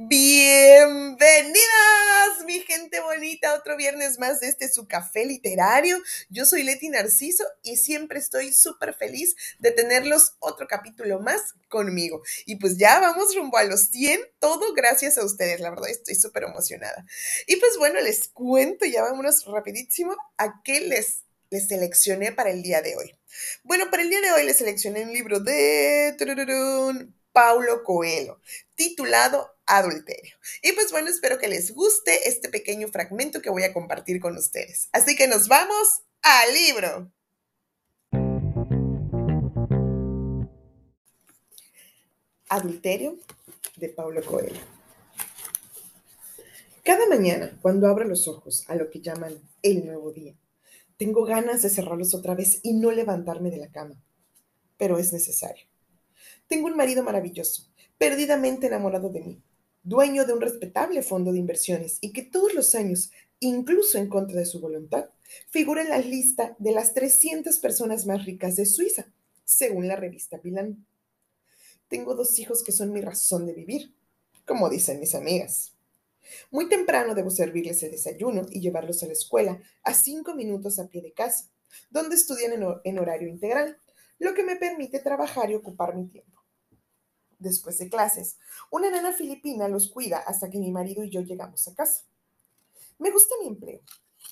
Bienvenidas, mi gente bonita, otro viernes más de este su café literario. Yo soy Leti Narciso y siempre estoy súper feliz de tenerlos otro capítulo más conmigo. Y pues ya vamos rumbo a los 100, todo gracias a ustedes, la verdad estoy súper emocionada. Y pues bueno, les cuento, ya vámonos rapidísimo a qué les, les seleccioné para el día de hoy. Bueno, para el día de hoy les seleccioné un libro de Paulo Coelho, titulado Adulterio. Y pues bueno, espero que les guste este pequeño fragmento que voy a compartir con ustedes. Así que nos vamos al libro. Adulterio de Paulo Coelho. Cada mañana, cuando abro los ojos a lo que llaman el nuevo día, tengo ganas de cerrarlos otra vez y no levantarme de la cama, pero es necesario. Tengo un marido maravilloso, perdidamente enamorado de mí, dueño de un respetable fondo de inversiones y que todos los años, incluso en contra de su voluntad, figura en la lista de las 300 personas más ricas de Suiza, según la revista Pilan. Tengo dos hijos que son mi razón de vivir, como dicen mis amigas. Muy temprano debo servirles el desayuno y llevarlos a la escuela, a cinco minutos a pie de casa, donde estudian en, horario integral, lo que me permite trabajar y ocupar mi tiempo después de clases. Una nana filipina los cuida hasta que mi marido y yo llegamos a casa. Me gusta mi empleo.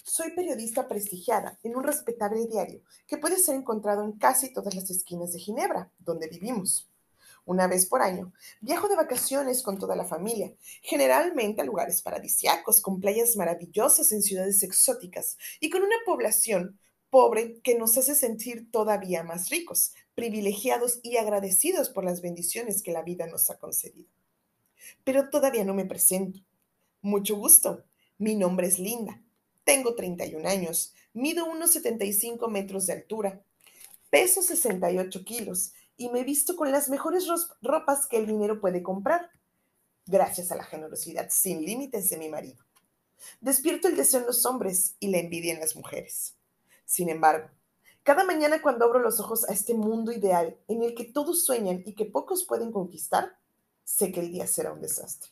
Soy periodista prestigiada en un respetable diario que puede ser encontrado en casi todas las esquinas de Ginebra, donde vivimos. Una vez por año, viajo de vacaciones con toda la familia, generalmente a lugares paradisiacos, con playas maravillosas en ciudades exóticas y con una población pobre que nos hace sentir todavía más ricos, privilegiados y agradecidos por las bendiciones que la vida nos ha concedido. Pero todavía no me presento. Mucho gusto. Mi nombre es Linda. Tengo 31 años. Mido unos 75 metros de altura. Peso 68 kilos y me visto con las mejores ropas que el dinero puede comprar, gracias a la generosidad sin límites de mi marido. Despierto el deseo en los hombres y la envidia en las mujeres. Sin embargo, cada mañana cuando abro los ojos a este mundo ideal en el que todos sueñan y que pocos pueden conquistar, sé que el día será un desastre.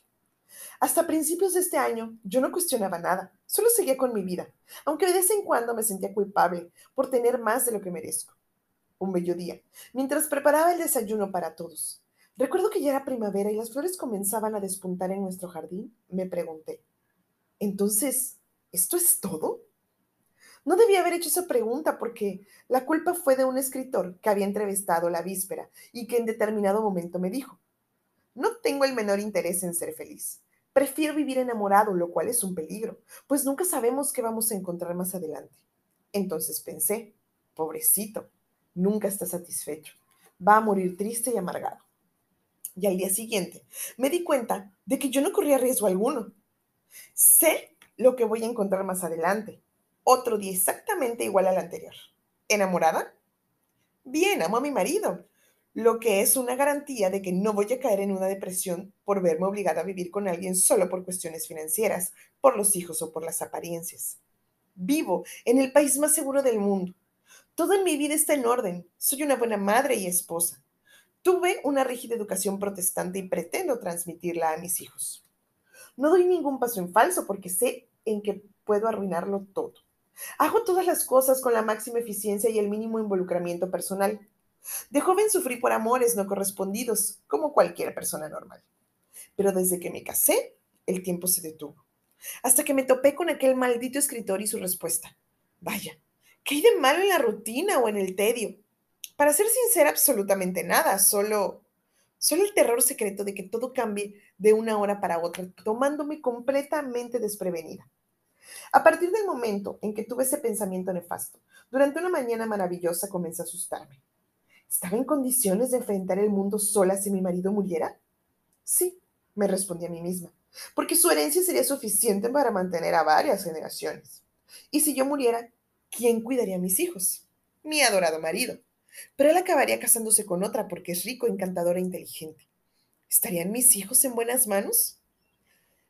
Hasta principios de este año yo no cuestionaba nada, solo seguía con mi vida, aunque de vez en cuando me sentía culpable por tener más de lo que merezco. Un bello día, mientras preparaba el desayuno para todos. Recuerdo que ya era primavera y las flores comenzaban a despuntar en nuestro jardín. Me pregunté, ¿entonces esto es todo? No debía haber hecho esa pregunta porque la culpa fue de un escritor que había entrevistado la víspera y que en determinado momento me dijo, no tengo el menor interés en ser feliz. Prefiero vivir enamorado, lo cual es un peligro, pues nunca sabemos qué vamos a encontrar más adelante. Entonces pensé, pobrecito, nunca está satisfecho. Va a morir triste y amargado. Y al día siguiente me di cuenta de que yo no corría riesgo alguno. Sé lo que voy a encontrar más adelante otro día exactamente igual al anterior. ¿Enamorada? Bien, amo a mi marido, lo que es una garantía de que no voy a caer en una depresión por verme obligada a vivir con alguien solo por cuestiones financieras, por los hijos o por las apariencias. Vivo en el país más seguro del mundo. Todo en mi vida está en orden. Soy una buena madre y esposa. Tuve una rígida educación protestante y pretendo transmitirla a mis hijos. No doy ningún paso en falso porque sé en que puedo arruinarlo todo. Hago todas las cosas con la máxima eficiencia y el mínimo involucramiento personal. De joven sufrí por amores no correspondidos, como cualquier persona normal. Pero desde que me casé, el tiempo se detuvo. Hasta que me topé con aquel maldito escritor y su respuesta. Vaya, ¿qué hay de malo en la rutina o en el tedio? Para ser sincera, absolutamente nada, solo, solo el terror secreto de que todo cambie de una hora para otra, tomándome completamente desprevenida. A partir del momento en que tuve ese pensamiento nefasto, durante una mañana maravillosa comencé a asustarme. ¿Estaba en condiciones de enfrentar el mundo sola si mi marido muriera? Sí, me respondí a mí misma, porque su herencia sería suficiente para mantener a varias generaciones. Y si yo muriera, ¿quién cuidaría a mis hijos? Mi adorado marido. Pero él acabaría casándose con otra porque es rico, encantador e inteligente. ¿Estarían mis hijos en buenas manos?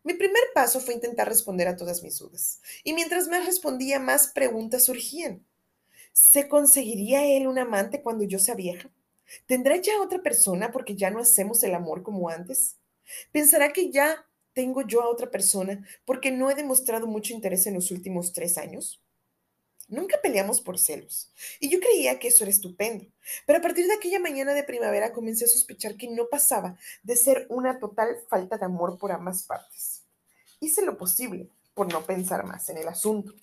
Mi primer paso fue intentar responder a todas mis dudas, y mientras más respondía, más preguntas surgían. ¿Se conseguiría él un amante cuando yo sea vieja? ¿Tendrá ya otra persona porque ya no hacemos el amor como antes? ¿Pensará que ya tengo yo a otra persona porque no he demostrado mucho interés en los últimos tres años? Nunca peleamos por celos, y yo creía que eso era estupendo, pero a partir de aquella mañana de primavera comencé a sospechar que no pasaba de ser una total falta de amor por ambas partes. Hice lo posible por no pensar más en el asunto.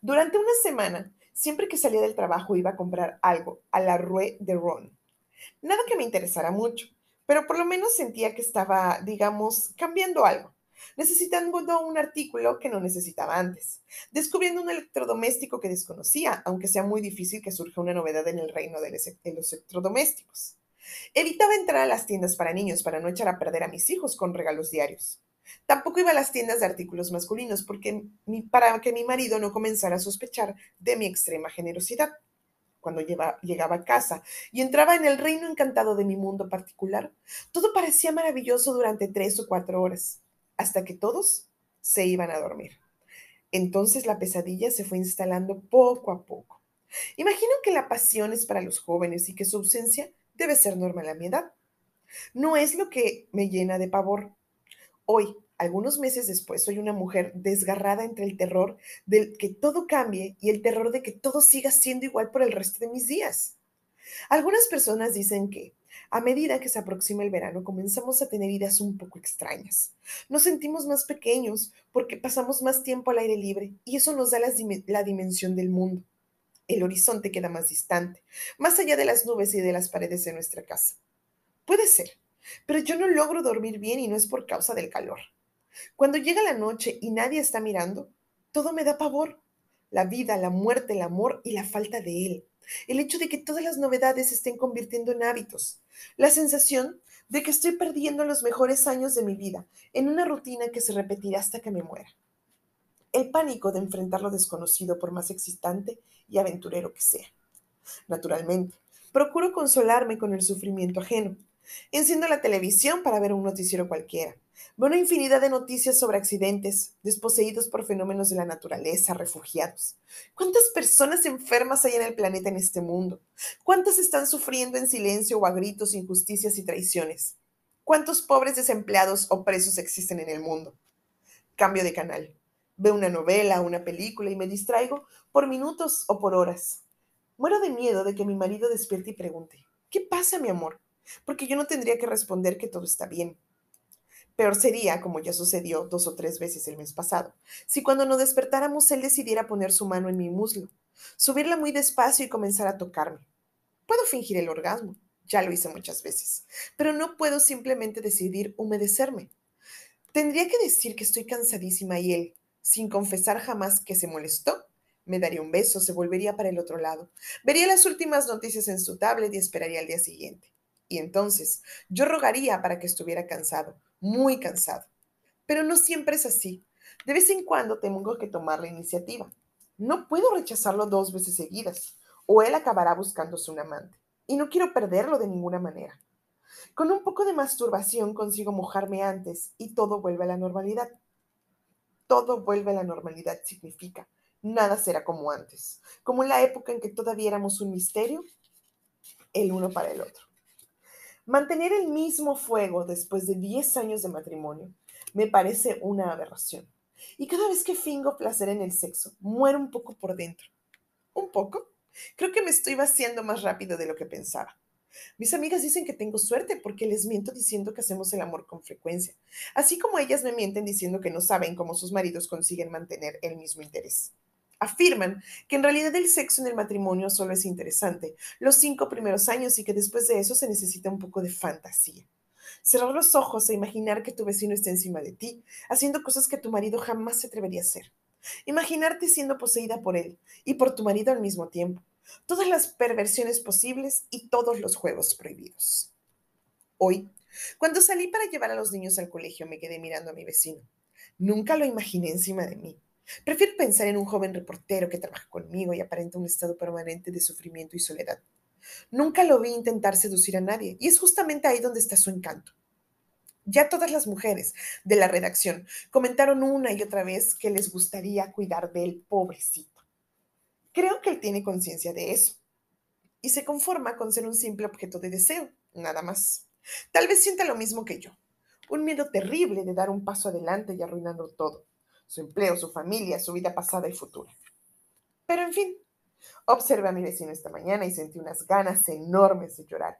Durante una semana, siempre que salía del trabajo iba a comprar algo a la Rue de Ron. Nada que me interesara mucho, pero por lo menos sentía que estaba, digamos, cambiando algo necesitando un artículo que no necesitaba antes, descubriendo un electrodoméstico que desconocía, aunque sea muy difícil que surja una novedad en el reino de los electrodomésticos. Evitaba entrar a las tiendas para niños para no echar a perder a mis hijos con regalos diarios. Tampoco iba a las tiendas de artículos masculinos porque para que mi marido no comenzara a sospechar de mi extrema generosidad. Cuando llegaba a casa y entraba en el reino encantado de mi mundo particular, todo parecía maravilloso durante tres o cuatro horas hasta que todos se iban a dormir. Entonces la pesadilla se fue instalando poco a poco. Imagino que la pasión es para los jóvenes y que su ausencia debe ser normal a mi edad. No es lo que me llena de pavor. Hoy, algunos meses después, soy una mujer desgarrada entre el terror de que todo cambie y el terror de que todo siga siendo igual por el resto de mis días. Algunas personas dicen que a medida que se aproxima el verano, comenzamos a tener ideas un poco extrañas. Nos sentimos más pequeños porque pasamos más tiempo al aire libre y eso nos da la, dimensión del mundo. El horizonte queda más distante, más allá de las nubes y de las paredes de nuestra casa. Puede ser, pero yo no logro dormir bien y no es por causa del calor. Cuando llega la noche y nadie está mirando, todo me da pavor. La vida, la muerte, el amor y la falta de él. El hecho de que todas las novedades se estén convirtiendo en hábitos. La sensación de que estoy perdiendo los mejores años de mi vida en una rutina que se repetirá hasta que me muera. El pánico de enfrentar lo desconocido por más excitante y aventurero que sea. Naturalmente, procuro consolarme con el sufrimiento ajeno. Enciendo la televisión para ver un noticiero cualquiera. Veo una infinidad de noticias sobre accidentes, desposeídos por fenómenos de la naturaleza, refugiados. ¿Cuántas personas enfermas hay en el planeta en este mundo? ¿Cuántas están sufriendo en silencio o a gritos injusticias y traiciones? ¿Cuántos pobres desempleados o presos existen en el mundo? Cambio de canal. Veo una novela, una película y me distraigo por minutos o por horas. Muero de miedo de que mi marido despierte y pregunte, ¿qué pasa, mi amor? Porque yo no tendría que responder que todo está bien Peor sería, como ya sucedió dos o tres veces el mes pasado, si cuando nos despertáramos él decidiera poner su mano en mi muslo, subirla muy despacio y comenzar a tocarme. Puedo fingir el orgasmo, ya lo hice muchas veces, pero no puedo simplemente decidir humedecerme. Tendría que decir que estoy cansadísima y él, sin confesar jamás que se molestó, me daría un beso, se volvería para el otro lado, vería las últimas noticias en su tablet y esperaría al día siguiente. Y entonces yo rogaría para que estuviera cansado, muy cansado. Pero no siempre es así. De vez en cuando tengo que tomar la iniciativa. No puedo rechazarlo dos veces seguidas, o él acabará buscándose un amante. Y no quiero perderlo de ninguna manera. Con un poco de masturbación consigo mojarme antes y todo vuelve a la normalidad. Todo vuelve a la normalidad significa nada será como antes, como en la época en que todavía éramos un misterio el uno para el otro. Mantener el mismo fuego después de 10 años de matrimonio me parece una aberración. Y cada vez que fingo placer en el sexo, muero un poco por dentro. ¿Un poco? Creo que me estoy vaciando más rápido de lo que pensaba. Mis amigas dicen que tengo suerte porque les miento diciendo que hacemos el amor con frecuencia, así como ellas me mienten diciendo que no saben cómo sus maridos consiguen mantener el mismo interés. Afirman que en realidad el sexo en el matrimonio solo es interesante los cinco primeros años y que después de eso se necesita un poco de fantasía. Cerrar los ojos e imaginar que tu vecino está encima de ti, haciendo cosas que tu marido jamás se atrevería a hacer. Imaginarte siendo poseída por él y por tu marido al mismo tiempo. Todas las perversiones posibles y todos los juegos prohibidos. Hoy, cuando salí para llevar a los niños al colegio, me quedé mirando a mi vecino. Nunca lo imaginé encima de mí. Prefiero pensar en un joven reportero que trabaja conmigo y aparenta un estado permanente de sufrimiento y soledad. Nunca lo vi intentar seducir a nadie y es justamente ahí donde está su encanto. Ya todas las mujeres de la redacción comentaron una y otra vez que les gustaría cuidar del pobrecito. Creo que él tiene conciencia de eso y se conforma con ser un simple objeto de deseo, nada más. Tal vez sienta lo mismo que yo, un miedo terrible de dar un paso adelante y arruinando todo, su empleo, su familia, su vida pasada y futura. Pero en fin, observé a mi vecino esta mañana y sentí unas ganas enormes de llorar.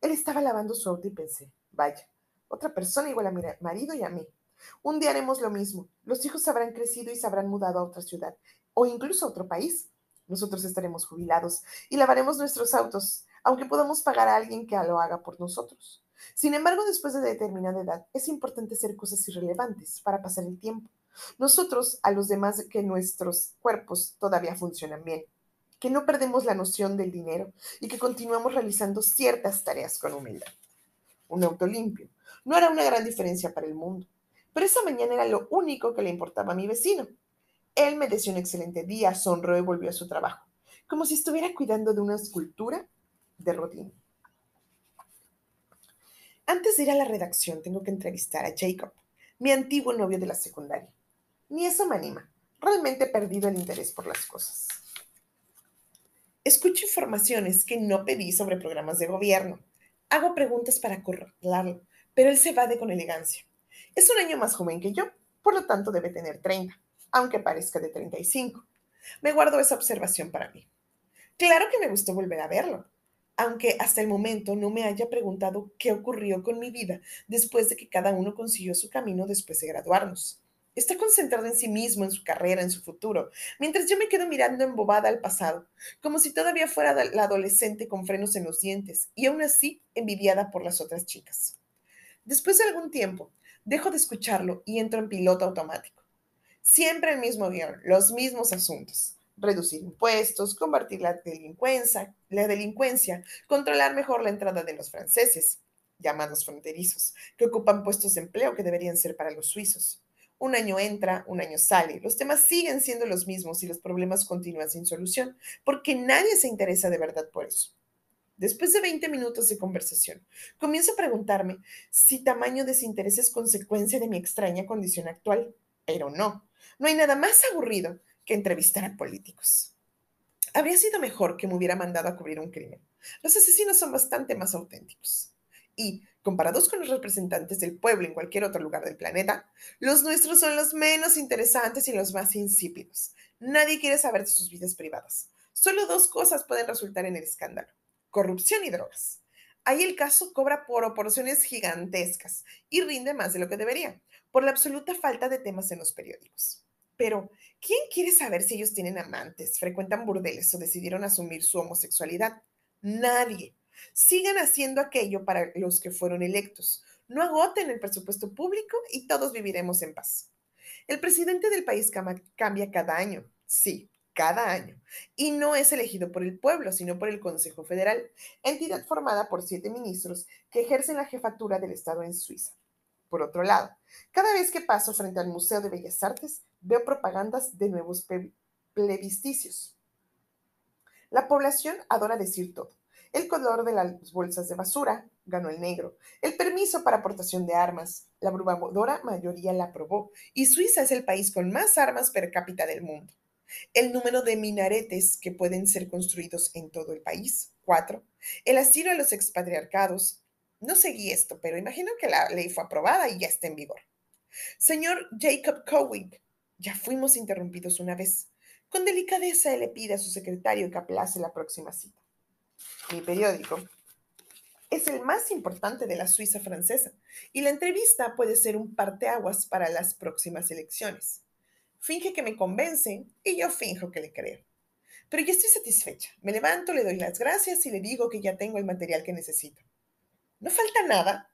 Él estaba lavando su auto y pensé, vaya, otra persona igual a mi marido y a mí. Un día haremos lo mismo. Los hijos habrán crecido y se habrán mudado a otra ciudad o incluso a otro país. Nosotros estaremos jubilados y lavaremos nuestros autos, aunque podamos pagar a alguien que lo haga por nosotros. Sin embargo, después de determinada edad, es importante hacer cosas irrelevantes para pasar el tiempo. Nosotros, a los demás, que nuestros cuerpos todavía funcionan bien, que no perdemos la noción del dinero y que continuamos realizando ciertas tareas con humildad. Un auto limpio no era una gran diferencia para el mundo, pero esa mañana era lo único que le importaba a mi vecino. Él me deseó un excelente día, sonrió y volvió a su trabajo, como si estuviera cuidando de una escultura de Rodin. Antes de ir a la redacción, tengo que entrevistar a Jacob, mi antiguo novio de la secundaria. Ni eso me anima. Realmente he perdido el interés por las cosas. Escucho informaciones que no pedí sobre programas de gobierno. Hago preguntas para acorralarlo, pero él se evade con elegancia. Es un año más joven que yo, por lo tanto debe tener 30 aunque parezca de 35. Me guardo esa observación para mí. Claro que me gustó volver a verlo, aunque hasta el momento no me haya preguntado qué ocurrió con mi vida después de que cada uno consiguió su camino después de graduarnos. Está concentrado en sí mismo, en su carrera, en su futuro, mientras yo me quedo mirando embobada al pasado, como si todavía fuera la adolescente con frenos en los dientes y aún así envidiada por las otras chicas. Después de algún tiempo, dejo de escucharlo y entro en piloto automático. Siempre el mismo guion, los mismos asuntos. Reducir impuestos, combatir la delincuencia, la delincuencia, controlar mejor la entrada de los franceses, llamados fronterizos, que ocupan puestos de empleo que deberían ser para los suizos. Un año entra, un año sale. Los temas siguen siendo los mismos y los problemas continúan sin solución, porque nadie se interesa de verdad por eso. Después de 20 minutos de conversación, comienzo a preguntarme si tamaño desinterés es consecuencia de mi extraña condición actual, pero no. No hay nada más aburrido que entrevistar a políticos. Habría sido mejor que me hubiera mandado a cubrir un crimen. Los asesinos son bastante más auténticos. Y, comparados con los representantes del pueblo en cualquier otro lugar del planeta, los nuestros son los menos interesantes y los más insípidos. Nadie quiere saber de sus vidas privadas. Solo dos cosas pueden resultar en el escándalo. Corrupción y drogas. Ahí el caso cobra por proporciones gigantescas y rinde más de lo que debería, por la absoluta falta de temas en los periódicos. Pero, ¿quién quiere saber si ellos tienen amantes, frecuentan burdeles o decidieron asumir su homosexualidad? Nadie. Sigan haciendo aquello para los que fueron electos. No agoten el presupuesto público y todos viviremos en paz. El presidente del país cambia cada año. Sí, cada año. Y no es elegido por el pueblo, sino por el Consejo Federal, entidad formada por siete ministros que ejercen la jefatura del Estado en Suiza. Por otro lado, cada vez que paso frente al Museo de Bellas Artes, veo propagandas de nuevos plebiscicios. La población adora decir todo. El color de las bolsas de basura ganó el negro. El permiso para aportación de armas, la abrumadora mayoría la aprobó. Y Suiza es el país con más armas per cápita del mundo. El número de minaretes que pueden ser construidos en todo el país, cuatro. El asilo a los expatriarcados, no seguí esto, pero imagino que la ley fue aprobada y ya está en vigor. Señor Jacob Cowick, ya fuimos interrumpidos una vez. Con delicadeza le pide a su secretario que aplace la próxima cita. Mi periódico es el más importante de la Suiza francesa y la entrevista puede ser un parteaguas para las próximas elecciones. Finge que me convence y yo finjo que le creo. Pero ya estoy satisfecha. Me levanto, le doy las gracias y le digo que ya tengo el material que necesito. ¿No falta nada?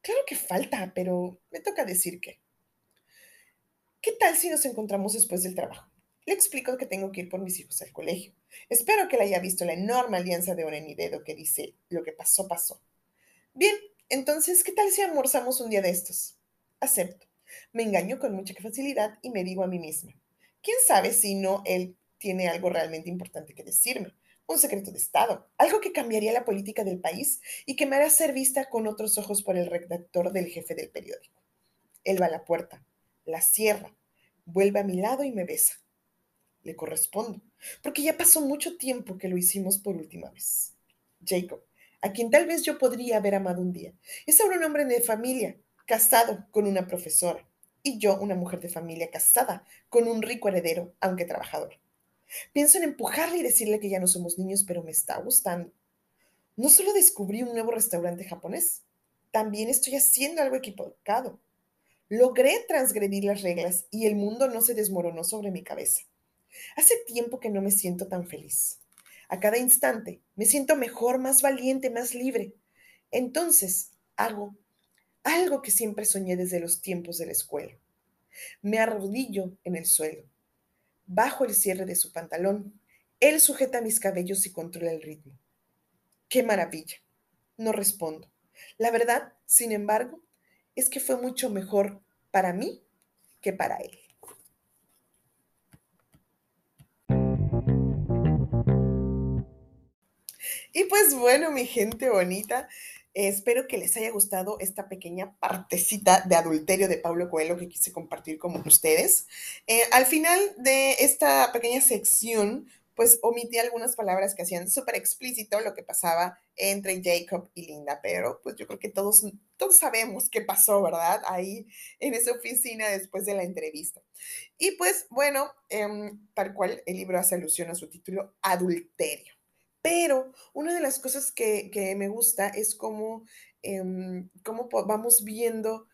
Claro que falta, pero me toca decir que. ¿Qué tal si nos encontramos después del trabajo? Le explico que tengo que ir por mis hijos al colegio. Espero que le haya visto la enorme alianza de Oren y Dedo que dice, lo que pasó, pasó. Bien, entonces, ¿qué tal si almorzamos un día de estos? Acepto. Me engaño con mucha facilidad y me digo a mí misma, ¿quién sabe si no él tiene algo realmente importante que decirme? un secreto de Estado, algo que cambiaría la política del país y que me hará ser vista con otros ojos por el redactor del jefe del periódico. Él va a la puerta, la cierra, vuelve a mi lado y me besa. Le correspondo, porque ya pasó mucho tiempo que lo hicimos por última vez. Jacob, a quien tal vez yo podría haber amado un día, es ahora un hombre de familia, casado con una profesora, y yo una mujer de familia casada con un rico heredero, aunque trabajador. Pienso en empujarle y decirle que ya no somos niños, pero me está gustando. No solo descubrí un nuevo restaurante japonés, también estoy haciendo algo equivocado. Logré transgredir las reglas y el mundo no se desmoronó sobre mi cabeza. Hace tiempo que no me siento tan feliz. A cada instante me siento mejor, más valiente, más libre. Entonces hago algo que siempre soñé desde los tiempos de la escuela. Me arrodillo en el suelo, bajo el cierre de su pantalón. Él sujeta mis cabellos y controla el ritmo. ¡Qué maravilla! No respondo. La verdad, sin embargo, es que fue mucho mejor para mí que para él. Y pues bueno, mi gente bonita, espero que les haya gustado esta pequeña partecita de adulterio de Pablo Coelho que quise compartir con ustedes. Eh, al final de esta pequeña sección, pues omití algunas palabras que hacían súper explícito lo que pasaba entre Jacob y Linda, pero pues yo creo que todos, todos sabemos qué pasó, ¿verdad? Ahí en esa oficina después de la entrevista. Y pues bueno, em, tal cual el libro hace alusión a su título, Adulterio. Pero una de las cosas que, me gusta es cómo, em, vamos viendo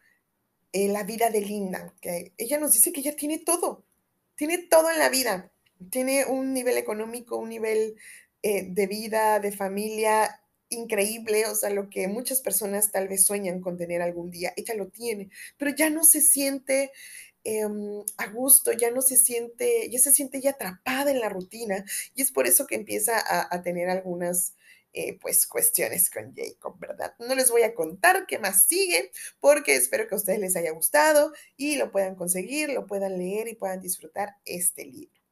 eh, la vida de Linda, que ella nos dice que ella tiene todo, tiene todo en la vida tiene un nivel económico, un nivel eh, de vida, de familia increíble, o sea, lo que muchas personas tal vez sueñan con tener algún día, ella lo tiene, pero ya no se siente em, a gusto, ya no se siente, ya se siente ya atrapada en la rutina y es por eso que empieza a, tener algunas... Eh, pues cuestiones con Jacob, ¿verdad? No les voy a contar qué más sigue porque espero que a ustedes les haya gustado y lo puedan conseguir, lo puedan leer y puedan disfrutar este libro.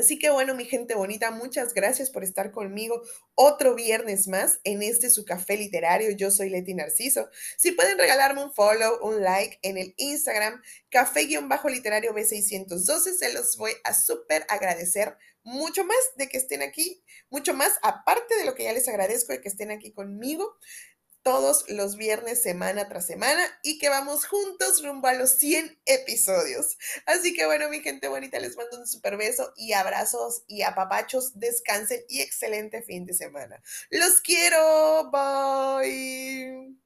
Así que bueno, mi gente bonita, muchas gracias por estar conmigo otro viernes más en este su café literario. Yo soy Leti Narciso. Si pueden regalarme un follow, un like en el Instagram, café-literario B612, se los voy a súper agradecer mucho más de que estén aquí, mucho más aparte de lo que ya les agradezco de que estén aquí conmigo todos los viernes, semana tras semana, y que vamos juntos rumbo a los 100 episodios. Así que bueno, mi gente bonita, les mando un super beso y abrazos y apapachos. Descansen y excelente fin de semana. Los quiero. Bye.